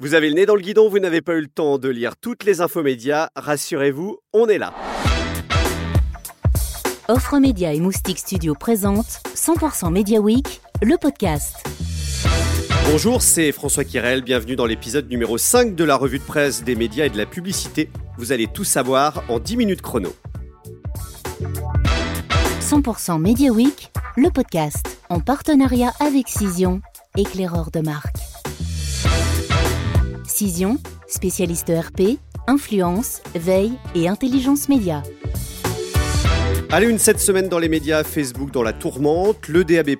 Vous avez le nez dans le guidon, vous n'avez pas eu le temps de lire toutes les infos médias, rassurez-vous, on est là. Offre Média et Moustique Studio présente 100% Media Week, le podcast. Bonjour, c'est François Kirel, bienvenue dans l'épisode numéro 5 de la revue de presse des médias et de la publicité. Vous allez tout savoir en 10 minutes chrono. 100% Media Week, le podcast, en partenariat avec Cision, éclaireur de marque. Cision, spécialiste RP, influence, veille et intelligence média. Allez, une cette semaine dans les médias, Facebook dans la tourmente, le DAB+,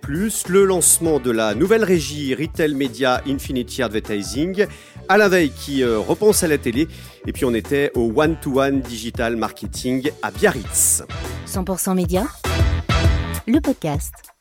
le lancement de la nouvelle régie Retail Media Infinity Advertising, Alain Veil qui euh, repense à la télé, et puis on était au One-to-One Digital Marketing à Biarritz. 100% Média, le podcast.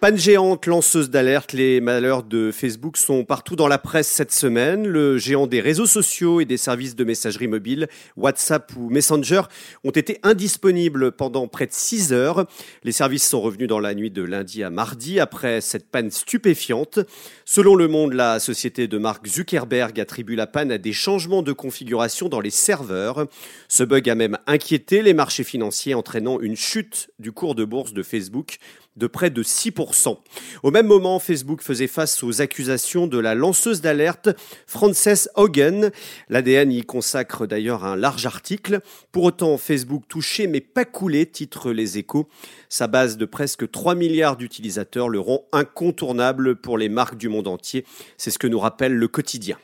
Panne géante, lanceuse d'alerte, les malheurs de Facebook sont partout dans la presse cette semaine. Le géant des réseaux sociaux et des services de messagerie mobile, WhatsApp ou Messenger, ont été indisponibles pendant près de 6 heures. Les services sont revenus dans la nuit de lundi à mardi après cette panne stupéfiante. Selon Le Monde, la société de Mark Zuckerberg attribue la panne à des changements de configuration dans les serveurs. Ce bug a même inquiété les marchés financiers entraînant une chute du cours de bourse de Facebook de près de 6%. Au même moment, Facebook faisait face aux accusations de la lanceuse d'alerte Frances Hogan. L'ADN y consacre d'ailleurs un large article. Pour autant, Facebook touché mais pas coulé, titre Les Échos. Sa base de presque 3 milliards d'utilisateurs le rend incontournable pour les marques du monde entier. C'est ce que nous rappelle le quotidien.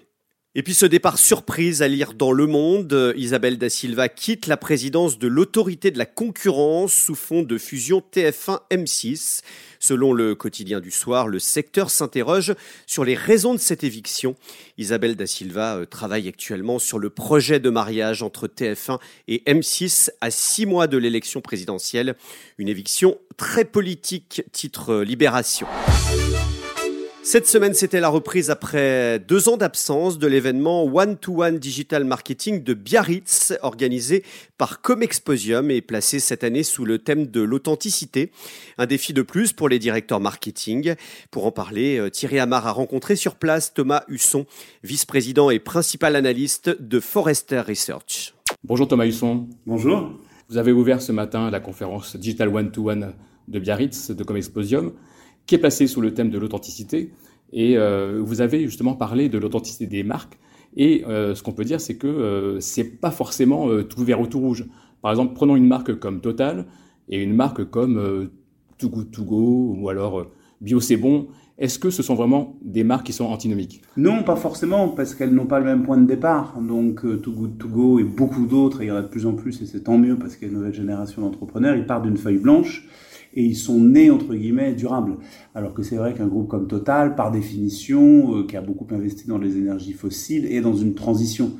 Et puis ce départ surprise à lire dans Le Monde, Isabelle Da Silva quitte la présidence de l'autorité de la concurrence sous fond de fusion TF1-M6. Selon le quotidien du soir, le secteur s'interroge sur les raisons de cette éviction. Isabelle Da Silva euh, travaille actuellement sur le projet de mariage entre TF1 et M6 à six mois de l'élection présidentielle. Une éviction très politique, titre Libération. Cette semaine, c'était la reprise après deux ans d'absence de l'événement One-to-One Digital Marketing de Biarritz, organisé par Comexposium et placé cette année sous le thème de l'authenticité. Un défi de plus pour les directeurs marketing. Pour en parler, euh, Thierry Amar a rencontré sur place Thomas Husson, vice-président et principal analyste de Forrester Research. Bonjour Thomas Husson. Bonjour. Vous avez ouvert ce matin la conférence Digital One-to-One de Biarritz de Comexposium qui est placé sous le thème de l'authenticité. Et euh, vous avez justement parlé de l'authenticité des marques. Et euh, ce qu'on peut dire, c'est que euh, c'est pas forcément euh, tout vert ou tout rouge. Par exemple, prenons une marque comme Total et une marque comme Too Good To Go ou alors Bio C'est Bon. Est-ce que ce sont vraiment des marques qui sont antinomiques? Non, pas forcément, parce qu'elles n'ont pas le même point de départ. Donc, Too Good To Go et beaucoup d'autres, et il y en a de plus en plus, et c'est tant mieux parce qu'il y a une nouvelle génération d'entrepreneurs, ils partent d'une feuille blanche et ils sont nés entre guillemets durables. Alors que c'est vrai qu'un groupe comme Total, par définition, euh, qui a beaucoup investi dans les énergies fossiles, est dans une transition.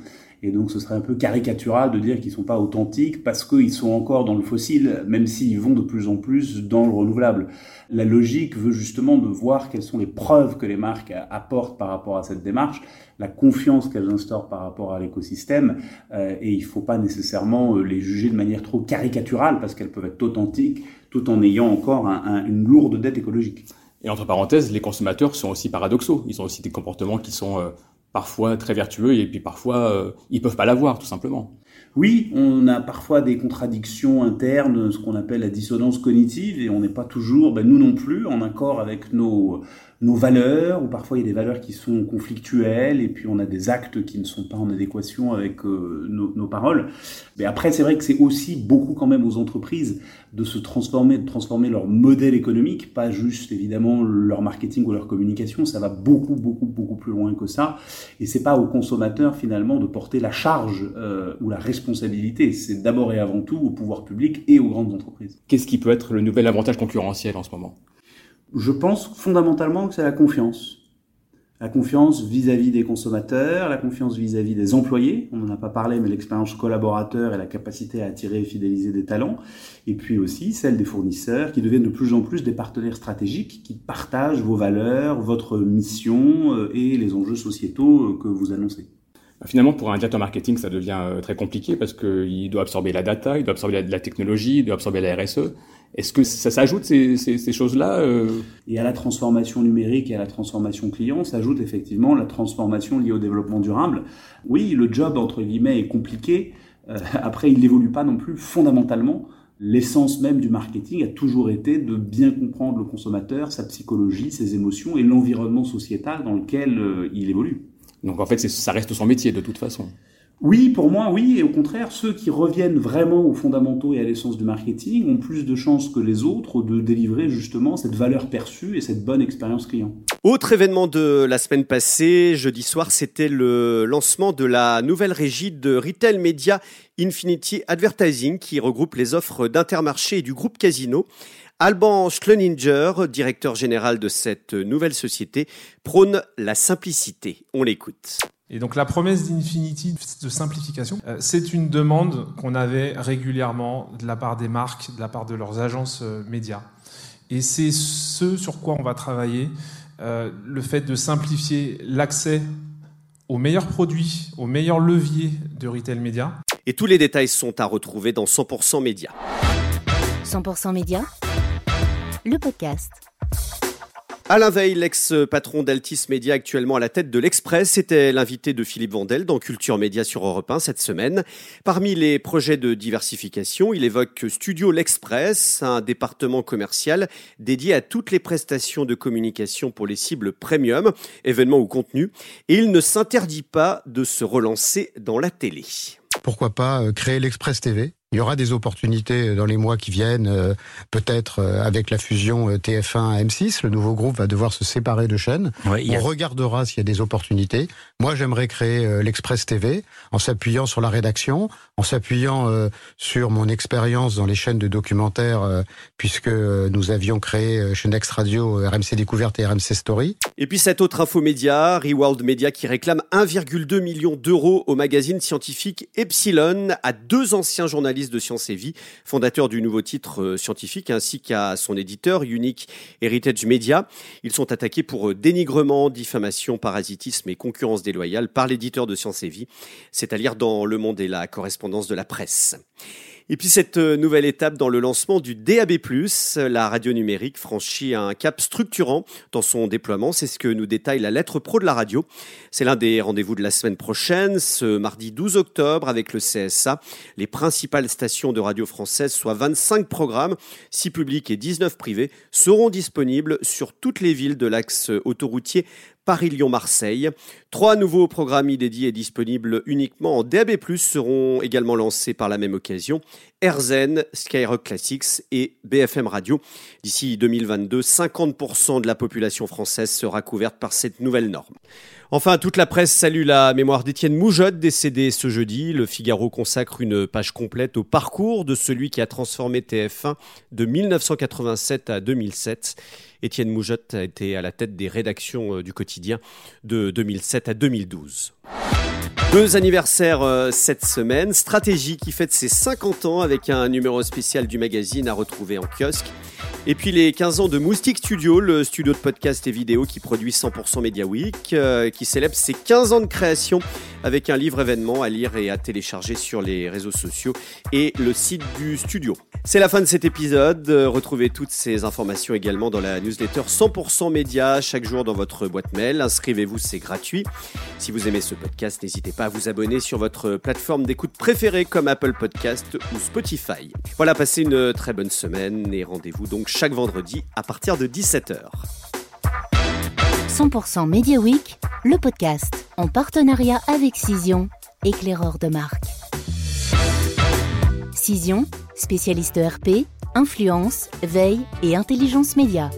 Et donc ce serait un peu caricatural de dire qu'ils sont pas authentiques parce qu'ils sont encore dans le fossile, même s'ils vont de plus en plus dans le renouvelable. La logique veut justement de voir quelles sont les preuves que les marques apportent par rapport à cette démarche, la confiance qu'elles instaurent par rapport à l'écosystème, euh, et il faut pas nécessairement euh, les juger de manière trop caricaturale parce qu'elles peuvent être authentiques tout en ayant encore un, un, une lourde dette écologique. Et entre parenthèses, les consommateurs sont aussi paradoxaux. Ils ont aussi des comportements qui sont euh, parfois très vertueux et puis parfois euh, ils peuvent pas l'avoir tout simplement. Oui, on a parfois des contradictions internes, ce qu'on appelle la dissonance cognitive, et on n'est pas toujours, ben nous non plus, en accord avec nos, nos valeurs, ou parfois il y a des valeurs qui sont conflictuelles, et puis on a des actes qui ne sont pas en adéquation avec euh, nos, nos, paroles. Mais après, c'est vrai que c'est aussi beaucoup quand même aux entreprises de se transformer, de transformer leur modèle économique, pas juste évidemment leur marketing ou leur communication, ça va beaucoup, beaucoup, beaucoup plus loin que ça, et c'est pas aux consommateurs finalement de porter la charge euh, ou la responsabilité, c'est d'abord et avant tout au pouvoir public et aux grandes entreprises. Qu'est-ce qui peut être le nouvel avantage concurrentiel en ce moment? Je pense fondamentalement que c'est la confiance. La confiance vis-à-vis des consommateurs, la confiance vis-à-vis des employés, on n'en a pas parlé, mais l'expérience collaborateur et la capacité à attirer et fidéliser des talents, et puis aussi celle des fournisseurs qui deviennent de plus en plus des partenaires stratégiques qui partagent vos valeurs, votre mission euh, et les enjeux sociétaux euh, que vous annoncez. Finalement, pour un directeur marketing, ça devient euh, très compliqué parce qu'il doit absorber la data, il doit absorber la, technologie, il doit absorber la RSE. Est-ce que ça s'ajoute ces, ces, choses-là euh Et à la transformation numérique et à la transformation client s'ajoute effectivement la transformation liée au développement durable. Oui, le job entre guillemets est compliqué. Euh, après, il n'évolue pas non plus fondamentalement. L'essence même du marketing a toujours été de bien comprendre le consommateur, sa psychologie, ses émotions et l'environnement sociétal dans lequel euh, il évolue. Donc en fait, ça reste son métier de toute façon. Oui, pour moi, oui. Et au contraire, ceux qui reviennent vraiment aux fondamentaux et à l'essence du marketing ont plus de chances que les autres de délivrer justement cette valeur perçue et cette bonne expérience client. Autre événement de la semaine passée, jeudi soir, c'était le lancement de la nouvelle régie de Retail Media Infinity Advertising qui regroupe les offres d'Intermarché et du groupe Casino. Alban Schleninger, directeur général de cette nouvelle société, prône la simplicité. On l'écoute. Et donc la promesse d'Infinity de simplification, euh, c'est une demande qu'on avait régulièrement de la part des marques, de la part de leurs agences euh, médias. Et c'est ce sur quoi on va travailler, euh, le fait de simplifier l'accès aux meilleurs produits, aux meilleurs leviers de retail média. Et tous les détails sont à retrouver dans 100% Média. 100% Média, le podcast. Alain Veil, l'ex-patron d'Altis Média, actuellement à la tête de l'Express, était l'invité de Philippe Vandel dans Culture Média sur Europe 1 cette semaine. Parmi les projets de diversification, il évoque Studio L'Express, un département commercial dédié à toutes les prestations de communication pour les cibles premium, événements ou contenus, et il ne s'interdit pas de se relancer dans la télé. Pourquoi pas euh, créer l'Express TV il y aura des opportunités dans les mois qui viennent, euh, peut-être euh, avec la fusion TF1 à M6. Le nouveau groupe va devoir se séparer de chaînes. On regardera s'il y a des opportunités. Moi, j'aimerais créer l'Express TV en s'appuyant sur la rédaction, en s'appuyant sur mon expérience dans les chaînes de documentaires, puisque nous avions créé chez Next Radio RMC Découverte et RMC Story. Et puis cette autre info média, Reworld Media, qui réclame 1,2 million d'euros au magazine scientifique Epsilon à deux anciens journalistes de Sciences et Vie, fondateurs du nouveau titre euh, scientifique, ainsi qu'à son éditeur, Unique Heritage Media. Ils sont attaqués pour euh, dénigrement, diffamation, parasitisme et concurrence déloyale par l'éditeur de Sciences et Vie. C'est à lire dans Le Monde et la correspondance de la presse. Et puis cette euh, nouvelle étape dans le lancement du DAB+, la radio numérique franchit un cap structurant dans son déploiement. C'est ce que nous détaille la lettre pro de la radio. C'est l'un des rendez-vous de la semaine prochaine, ce mardi 12 octobre avec le CSA. Les principales stations de radio françaises, soit 25 programmes, 6 publics et 19 privés, seront disponibles sur toutes les villes de l'axe autoroutier Paris-Lyon-Marseille. Trois nouveaux programmes inédits et disponibles uniquement en DAB+, seront également lancés par la même occasion. RZN, Skyrock Classics et BFM Radio. D'ici 2022, 50% de la population française sera couverte par cette nouvelle norme. Enfin, toute la presse salue la mémoire d'Étienne Moujotte, décédé ce jeudi. Le Figaro consacre une page complète au parcours de celui qui a transformé TF1 de 1987 à 2007. Étienne Moujotte a été à la tête des rédactions euh, du quotidien de 2007 à 2012. Deux anniversaires euh, cette semaine. Stratégie qui fête ses 50 ans avec un numéro spécial du magazine à retrouver en kiosque. Et puis les 15 ans de Moustique Studio, le studio de podcast et vidéo qui produit 100% Media Week, euh, qui célèbre ses 15 ans de création avec un livre événement à lire et à télécharger sur les réseaux sociaux et le site du studio. C'est la fin de cet épisode. Retrouvez toutes ces informations également dans la newsletter 100% Média chaque jour dans votre boîte mail. Inscrivez-vous, c'est gratuit. Si vous aimez ce podcast, n'hésitez pas à vous abonner sur votre plateforme d'écoute préférée comme Apple Podcast ou Spotify. Voilà, passez une très bonne semaine et rendez-vous donc chaque vendredi à partir de 17h. 100% Media Week, le podcast en partenariat avec Cision, éclaireur de marque. Cision, spécialiste ERP, influence, veille et intelligence média.